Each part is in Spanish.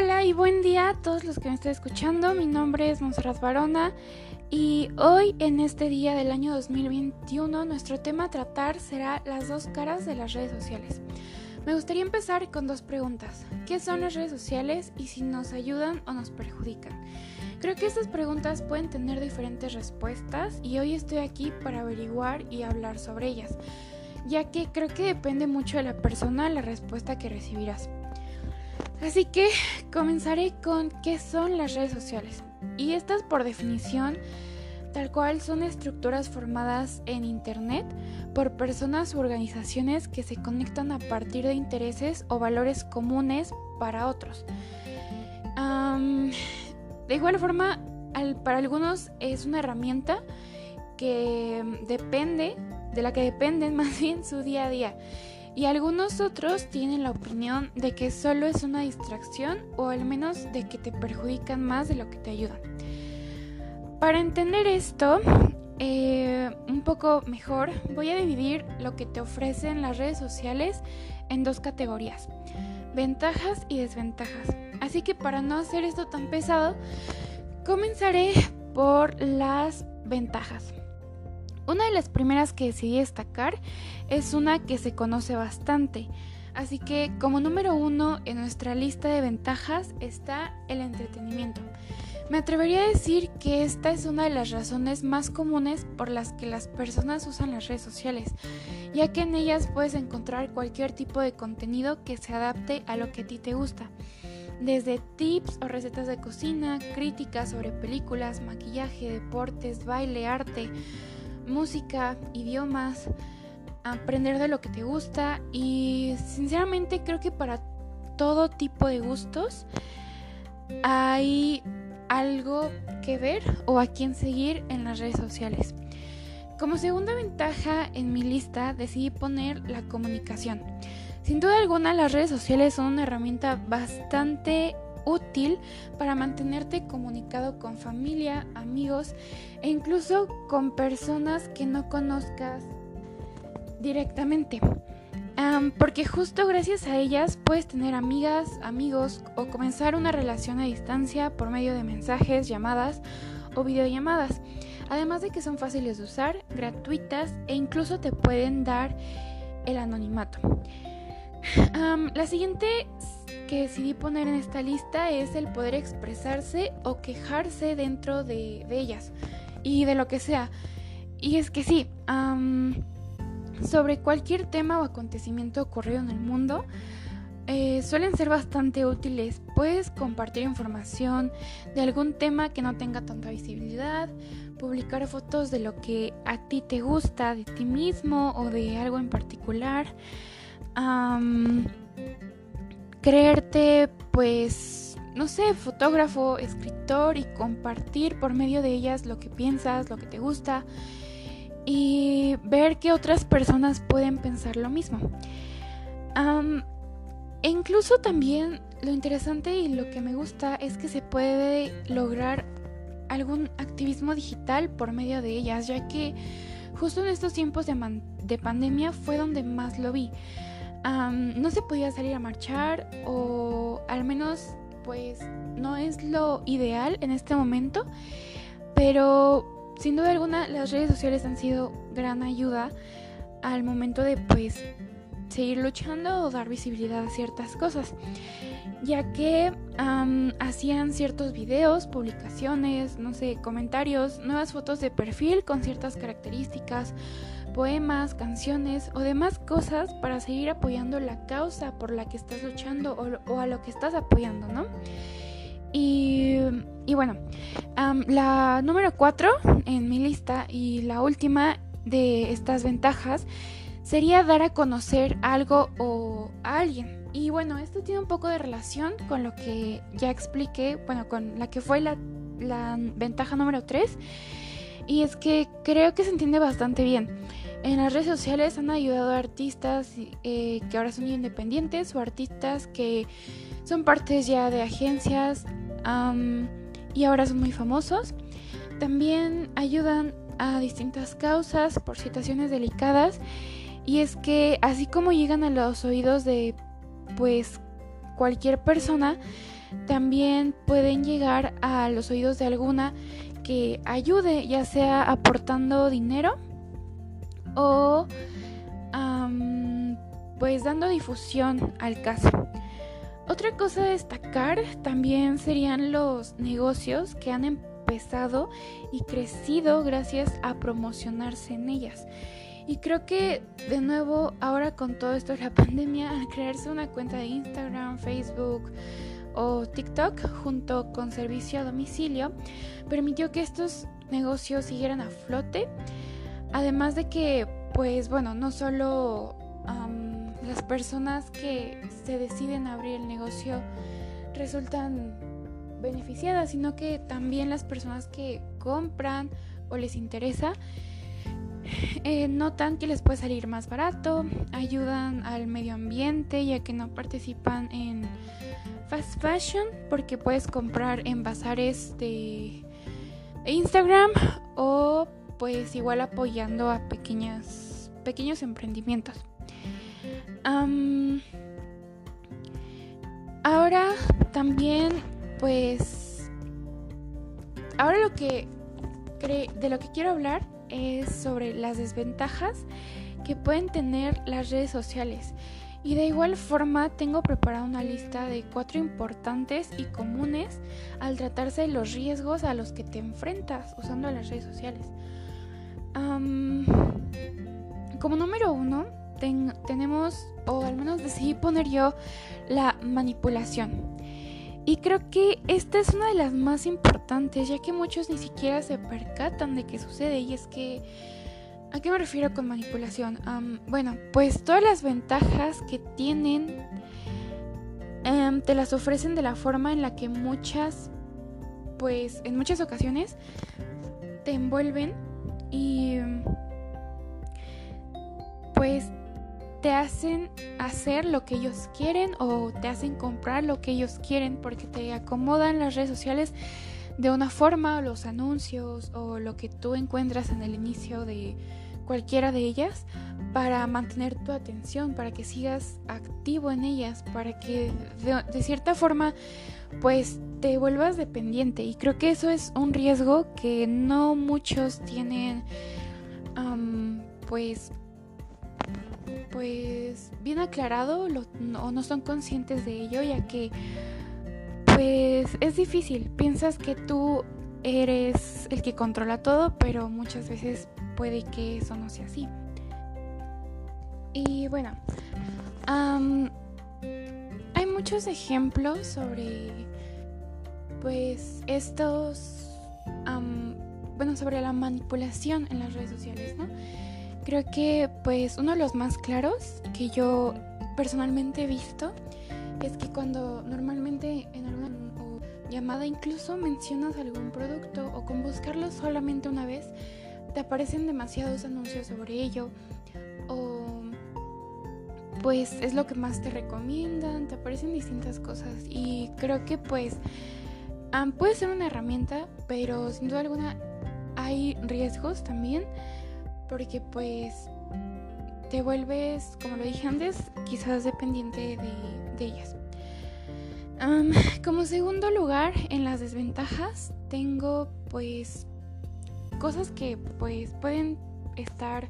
Hola y buen día a todos los que me estén escuchando. Mi nombre es Monserrat Barona y hoy en este día del año 2021 nuestro tema a tratar será las dos caras de las redes sociales. Me gustaría empezar con dos preguntas. ¿Qué son las redes sociales y si nos ayudan o nos perjudican? Creo que estas preguntas pueden tener diferentes respuestas y hoy estoy aquí para averiguar y hablar sobre ellas, ya que creo que depende mucho de la persona la respuesta que recibirás. Así que comenzaré con qué son las redes sociales. Y estas por definición, tal cual son estructuras formadas en Internet por personas u organizaciones que se conectan a partir de intereses o valores comunes para otros. de igual forma, para algunos es una herramienta que depende, de la que dependen más bien su día a día y algunos otros tienen la opinión de que solo es una distracción o al menos de que te perjudican más de lo que te ayudan. Para entender esto eh, un poco mejor, voy a dividir lo que te ofrecen las redes sociales en dos categorías, ventajas y desventajas. Así que para no hacer esto tan pesado, comenzaré por las ventajas. Una de las primeras que decidí destacar es una que se conoce bastante. Así que como número uno en nuestra lista de ventajas está el entretenimiento. Me atrevería a decir que esta es una de las razones más comunes por las que las personas usan las redes sociales, ya que en ellas puedes encontrar cualquier tipo de contenido que se adapte a lo que a ti te gusta. Desde tips o recetas de cocina, críticas sobre películas, maquillaje, deportes, baile, arte, música, idiomas, aprender de lo que te gusta y sinceramente creo que para todo tipo de gustos hay algo que ver o a quién seguir en las redes sociales. Como segunda ventaja en mi lista decidí poner la comunicación. Sin duda alguna las redes sociales son una herramienta bastante útil para mantenerte comunicado con familia, amigos e incluso con personas que no conozcas directamente. porque justo gracias a ellas puedes tener amigas, amigos o comenzar una relación a distancia por medio de mensajes, llamadas o videollamadas. Además de que son fáciles de usar, gratuitas e incluso te pueden dar el anonimato. la siguiente que decidí poner en esta lista es el poder expresarse o quejarse dentro de, ellas y de lo que sea. Y es que sí, sobre cualquier tema o acontecimiento ocurrido en el mundo, eh, suelen ser bastante útiles. Puedes compartir información de algún tema que no tenga tanta visibilidad, publicar fotos de lo que a ti te gusta, de ti mismo o de algo en particular creerte, pues, no sé, fotógrafo, escritor y compartir por medio de ellas lo que piensas, lo que te gusta y ver que otras personas pueden pensar lo mismo. e incluso también lo interesante y lo que me gusta es que se puede lograr algún activismo digital por medio de ellas, ya que justo en estos tiempos de, de pandemia fue donde más lo vi no se podía salir a marchar o al menos pues no es lo ideal en este momento, pero sin duda alguna las redes sociales han sido gran ayuda al momento de pues seguir luchando o dar visibilidad a ciertas cosas, ya que hacían ciertos videos, publicaciones, no sé, comentarios, nuevas fotos de perfil con ciertas características poemas, canciones o demás cosas para seguir apoyando la causa por la que estás luchando o, a lo que estás apoyando, ¿no? Y, bueno, la número cuatro en mi lista y la última de estas ventajas sería dar a conocer algo o a alguien. Y bueno, esto tiene un poco de relación con lo que ya expliqué, bueno, con la que fue la, la ventaja número 3. Y es que creo que se entiende bastante bien. En las redes sociales han ayudado a artistas eh, que ahora son independientes o artistas que son partes ya de agencias y ahora son muy famosos. También ayudan a distintas causas por situaciones delicadas y es que así como llegan a los oídos de pues cualquier persona, también pueden llegar a los oídos de alguna que ayude, ya sea aportando dinero o pues dando difusión al caso. Otra cosa a destacar también serían los negocios que han empezado y crecido gracias a promocionarse en ellas. Y creo que de nuevo ahora con todo esto de la pandemia, al crearse una cuenta de Instagram, Facebook o TikTok junto con servicio a domicilio, permitió que estos negocios siguieran a flote. Además de que, pues bueno, no solo las personas que se deciden abrir el negocio resultan beneficiadas, sino que también las personas que compran o les interesa eh, notan que les puede salir más barato, ayudan al medio ambiente ya que no participan en fast fashion porque puedes comprar en bazares de Instagram o pues igual apoyando a pequeñas, pequeños emprendimientos. ahora también pues ahora lo que de lo que quiero hablar es sobre las desventajas que pueden tener las redes sociales. Y de igual forma tengo preparada una lista de cuatro importantes y comunes al tratarse de los riesgos a los que te enfrentas usando las redes sociales. Como número uno, tenemos, o al menos decidí poner yo, la manipulación. Y creo que esta es una de las más importantes, ya que muchos ni siquiera se percatan de qué sucede. Y es que, ¿a qué me refiero con manipulación? bueno, pues todas las ventajas que tienen em, te las ofrecen de la forma en la que muchas, pues en muchas ocasiones, te envuelven y pues te hacen hacer lo que ellos quieren o te hacen comprar lo que ellos quieren porque te acomodan las redes sociales de una forma, los anuncios o lo que tú encuentras en el inicio de cualquiera de ellas para mantener tu atención, para que sigas activo en ellas, para que de, cierta forma pues te vuelvas dependiente y creo que eso es un riesgo que no muchos tienen pues pues bien aclarado o no son conscientes de ello ya que pues es difícil. Piensas que tú eres el que controla todo, pero muchas veces puede que eso no sea así. Y bueno, hay muchos ejemplos sobre pues estos, bueno, sobre la manipulación en las redes sociales, ¿no? Creo que pues uno de los más claros que yo personalmente he visto es que cuando normalmente en alguna llamada incluso mencionas algún producto o con buscarlo solamente una vez te aparecen demasiados anuncios sobre ello pues es lo que más te recomiendan, te aparecen distintas cosas y creo que pues puede ser una herramienta, pero sin duda alguna hay riesgos también porque pues te vuelves, como lo dije antes, quizás dependiente de, ellas. como segundo lugar, en las desventajas, tengo pues cosas que pues pueden estar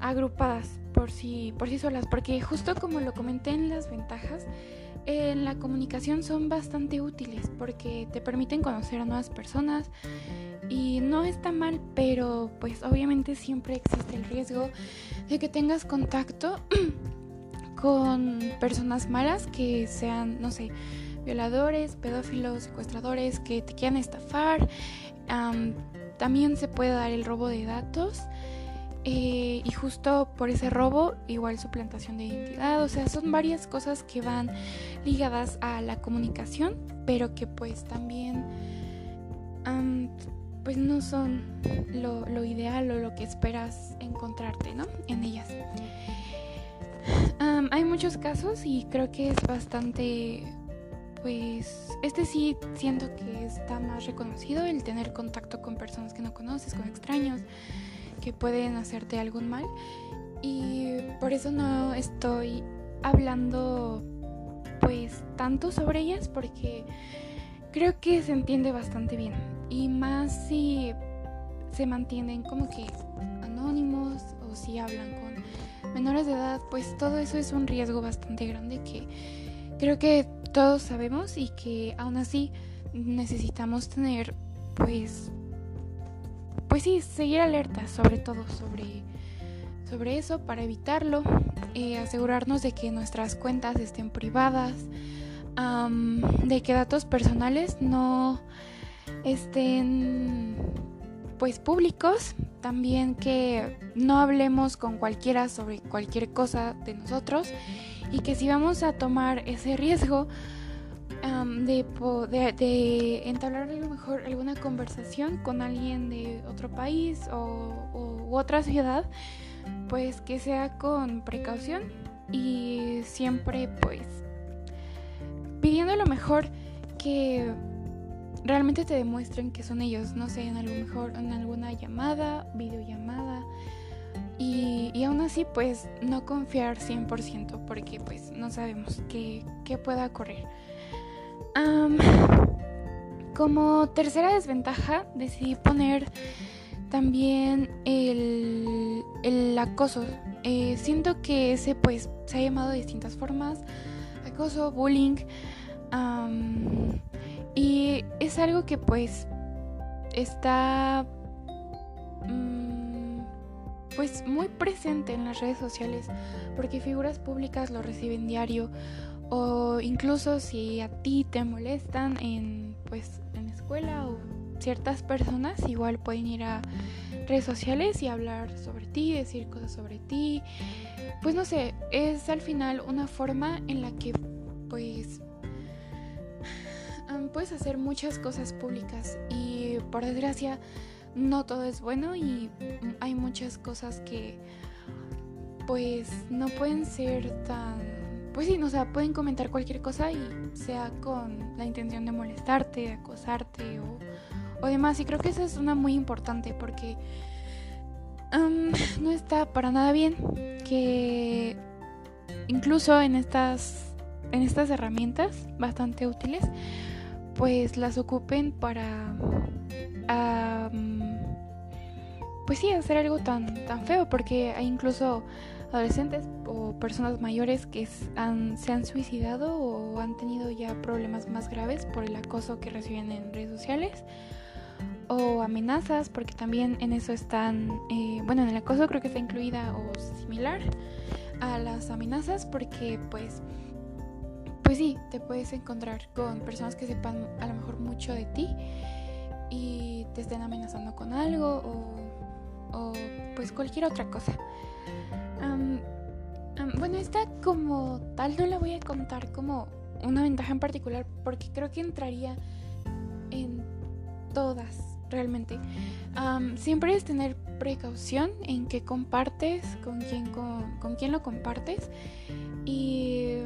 agrupadas por sí, por sí solas, porque justo como lo comenté en las ventajas, en la comunicación son bastante útiles porque te permiten conocer a nuevas personas, y no está mal, pero pues obviamente siempre existe el riesgo de que tengas contacto con personas malas que sean, no sé, violadores, pedófilos, secuestradores que te quieran estafar. también se puede dar el robo de datos. Eh, y justo por ese robo, igual suplantación de identidad, o sea, son varias cosas que van ligadas a la comunicación, pero que pues también pues no son lo, ideal o lo que esperas encontrarte, ¿no? En ellas. hay muchos casos y creo que es bastante, pues, este sí siento que está más reconocido, el tener contacto con personas que no conoces, con extraños, que pueden hacerte algún mal. Y por eso no estoy hablando pues tanto sobre ellas porque creo que se entiende bastante bien y más si se mantienen como que anónimos o si hablan con menores de edad, pues todo eso es un riesgo bastante grande que creo que todos sabemos y que aún así necesitamos tener pues pues sí, seguir alerta sobre todo sobre sobre eso para evitarlo, eh, asegurarnos de que nuestras cuentas estén privadas, de que datos personales no estén pues públicos, también que no hablemos con cualquiera sobre cualquier cosa de nosotros y que si vamos a tomar ese riesgo de, de, entablar a lo mejor alguna conversación con alguien de otro país o, otra ciudad, pues que sea con precaución y siempre pues pidiendo lo mejor que realmente te demuestren que son ellos, no sé, en mejor en alguna llamada, videollamada. Y, y aún así, pues no confiar 100% porque pues no sabemos qué, qué pueda ocurrir. Como tercera desventaja, decidí poner también el, el acoso. Eh, siento que ese pues se ha llamado de distintas formas. Acoso, bullying. Y es algo que pues está mm, pues muy presente en las redes sociales porque figuras públicas lo reciben diario o incluso si a ti te molestan en pues en escuela o ciertas personas igual pueden ir a redes sociales y hablar sobre ti, decir cosas sobre ti. Pues no sé, es al final una forma en la que pues puedes hacer muchas cosas públicas y por desgracia no todo es bueno y hay muchas cosas que pues no pueden ser tan pues sí, o sea, pueden comentar cualquier cosa y sea con la intención de molestarte, de acosarte o, o demás. Y creo que eso es una muy importante porque no está para nada bien que incluso en estas, en estas herramientas bastante útiles pues las ocupen para pues sí hacer algo tan tan feo porque hay incluso adolescentes o personas mayores que han, se han suicidado o han tenido ya problemas más graves por el acoso que reciben en redes sociales o amenazas porque también en eso están eh, bueno en el acoso creo que está incluida o similar a las amenazas porque pues pues sí, te puedes encontrar con personas que sepan a lo mejor mucho de ti y te estén amenazando con algo o, pues cualquier otra cosa. Esta como tal no la voy a contar como una ventaja en particular porque creo que entraría en todas realmente. siempre es tener precaución en qué compartes, con quién, con, con quién lo compartes y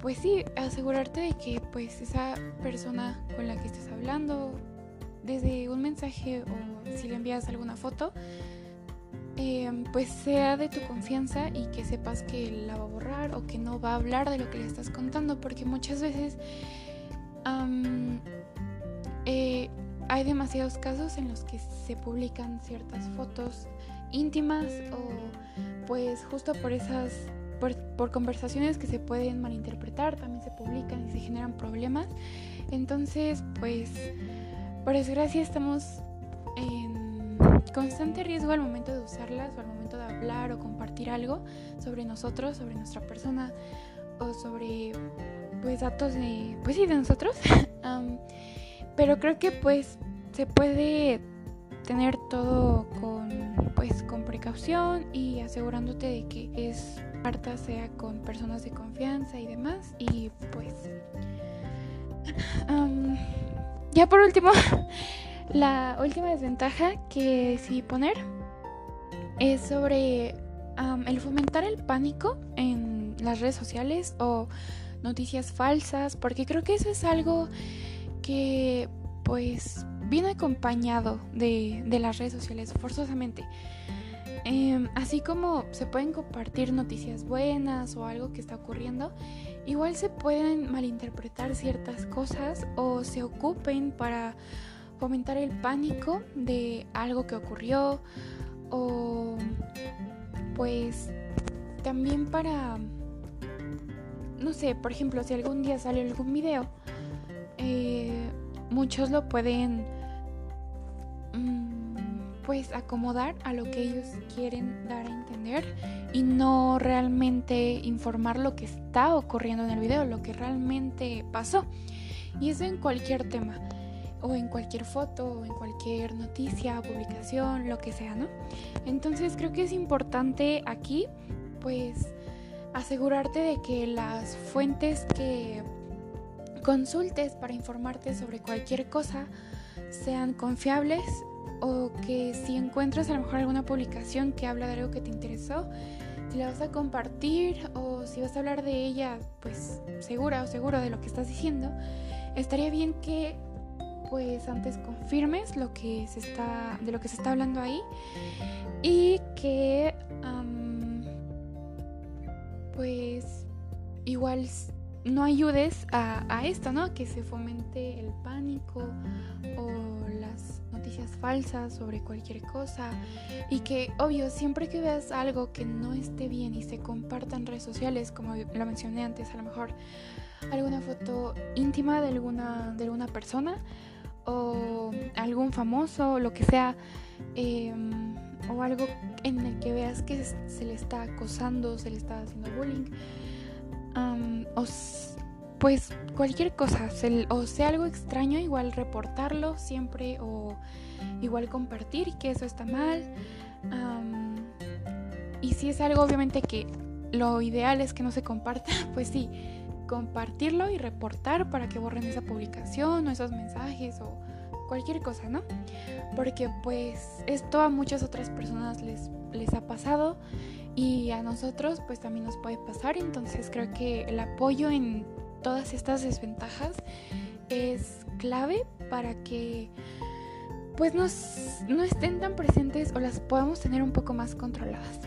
pues sí, asegurarte de que pues esa persona con la que estés hablando, desde un mensaje o si le envías alguna foto, em, pues sea de tu confianza y que sepas que la va a borrar o que no va a hablar de lo que le estás contando, porque muchas veces eh, hay demasiados casos en los que se publican ciertas fotos íntimas o pues justo por esas por, conversaciones que se pueden malinterpretar, también se publican y se generan problemas. Entonces, pues, por desgracia estamos en constante riesgo al momento de usarlas o al momento de hablar o compartir algo sobre nosotros, sobre nuestra persona o sobre pues datos de pues sí de nosotros. Pero creo que pues se puede tener todo con pues con precaución y asegurándote de que es carta sea con personas de confianza y demás y pues ya por último la última desventaja que decidí poner es sobre el fomentar el pánico en las redes sociales o noticias falsas porque creo que eso es algo que pues viene acompañado de, de las redes sociales forzosamente. Em, así como se pueden compartir noticias buenas o algo que está ocurriendo, igual se pueden malinterpretar ciertas cosas o se ocupen para fomentar el pánico de algo que ocurrió o pues también para, no sé, por ejemplo, si algún día sale algún video, eh, muchos lo pueden mm, pues acomodar a lo que ellos quieren dar a entender y no realmente informar lo que está ocurriendo en el video, lo que realmente pasó. Y eso en cualquier tema o en cualquier foto o en cualquier noticia, publicación, lo que sea, ¿no? Entonces creo que es importante aquí pues asegurarte de que las fuentes que consultes para informarte sobre cualquier cosa sean confiables o que si encuentras a lo mejor alguna publicación que habla de algo que te interesó, si la vas a compartir o si vas a hablar de ella, pues segura o seguro de lo que estás diciendo, estaría bien que pues antes confirmes lo que se está, de lo que se está hablando ahí y que pues igual no ayudes a, a, esto, ¿no? Que se fomente el pánico o las noticias falsas sobre cualquier cosa. Y que, obvio, siempre que veas algo que no esté bien y se comparta en redes sociales, como lo mencioné antes, a lo mejor alguna foto íntima de alguna, de alguna persona, o algún famoso, lo que sea, em, o algo en el que veas que se le está acosando, se le está haciendo bullying, o pues cualquier cosa, o sea algo extraño, igual reportarlo siempre o igual compartir que eso está mal. y si es algo obviamente que lo ideal es que no se comparta, pues sí, compartirlo y reportar para que borren esa publicación o esos mensajes o cualquier cosa, ¿no? Porque pues esto a muchas otras personas les, les ha pasado y a nosotros pues también nos puede pasar, entonces creo que el apoyo en todas estas desventajas es clave para que pues nos, no estén tan presentes o las podamos tener un poco más controladas.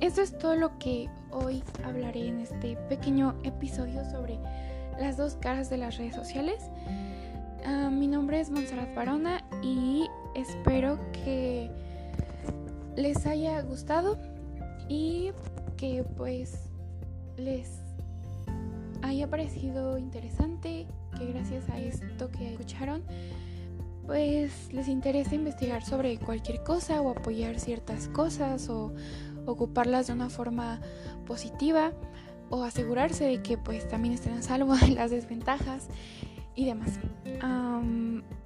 Eso es todo lo que hoy hablaré en este pequeño episodio sobre las dos caras de las redes sociales. Mi nombre es Montserrat Barona y espero que les haya gustado y que pues les haya parecido interesante, que gracias a esto que escucharon pues les interesa investigar sobre cualquier cosa o apoyar ciertas cosas o ocuparlas de una forma positiva o asegurarse de que pues también estén a salvo de las desventajas y demás.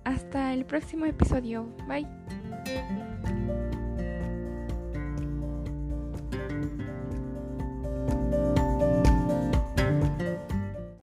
hasta el próximo episodio. Bye.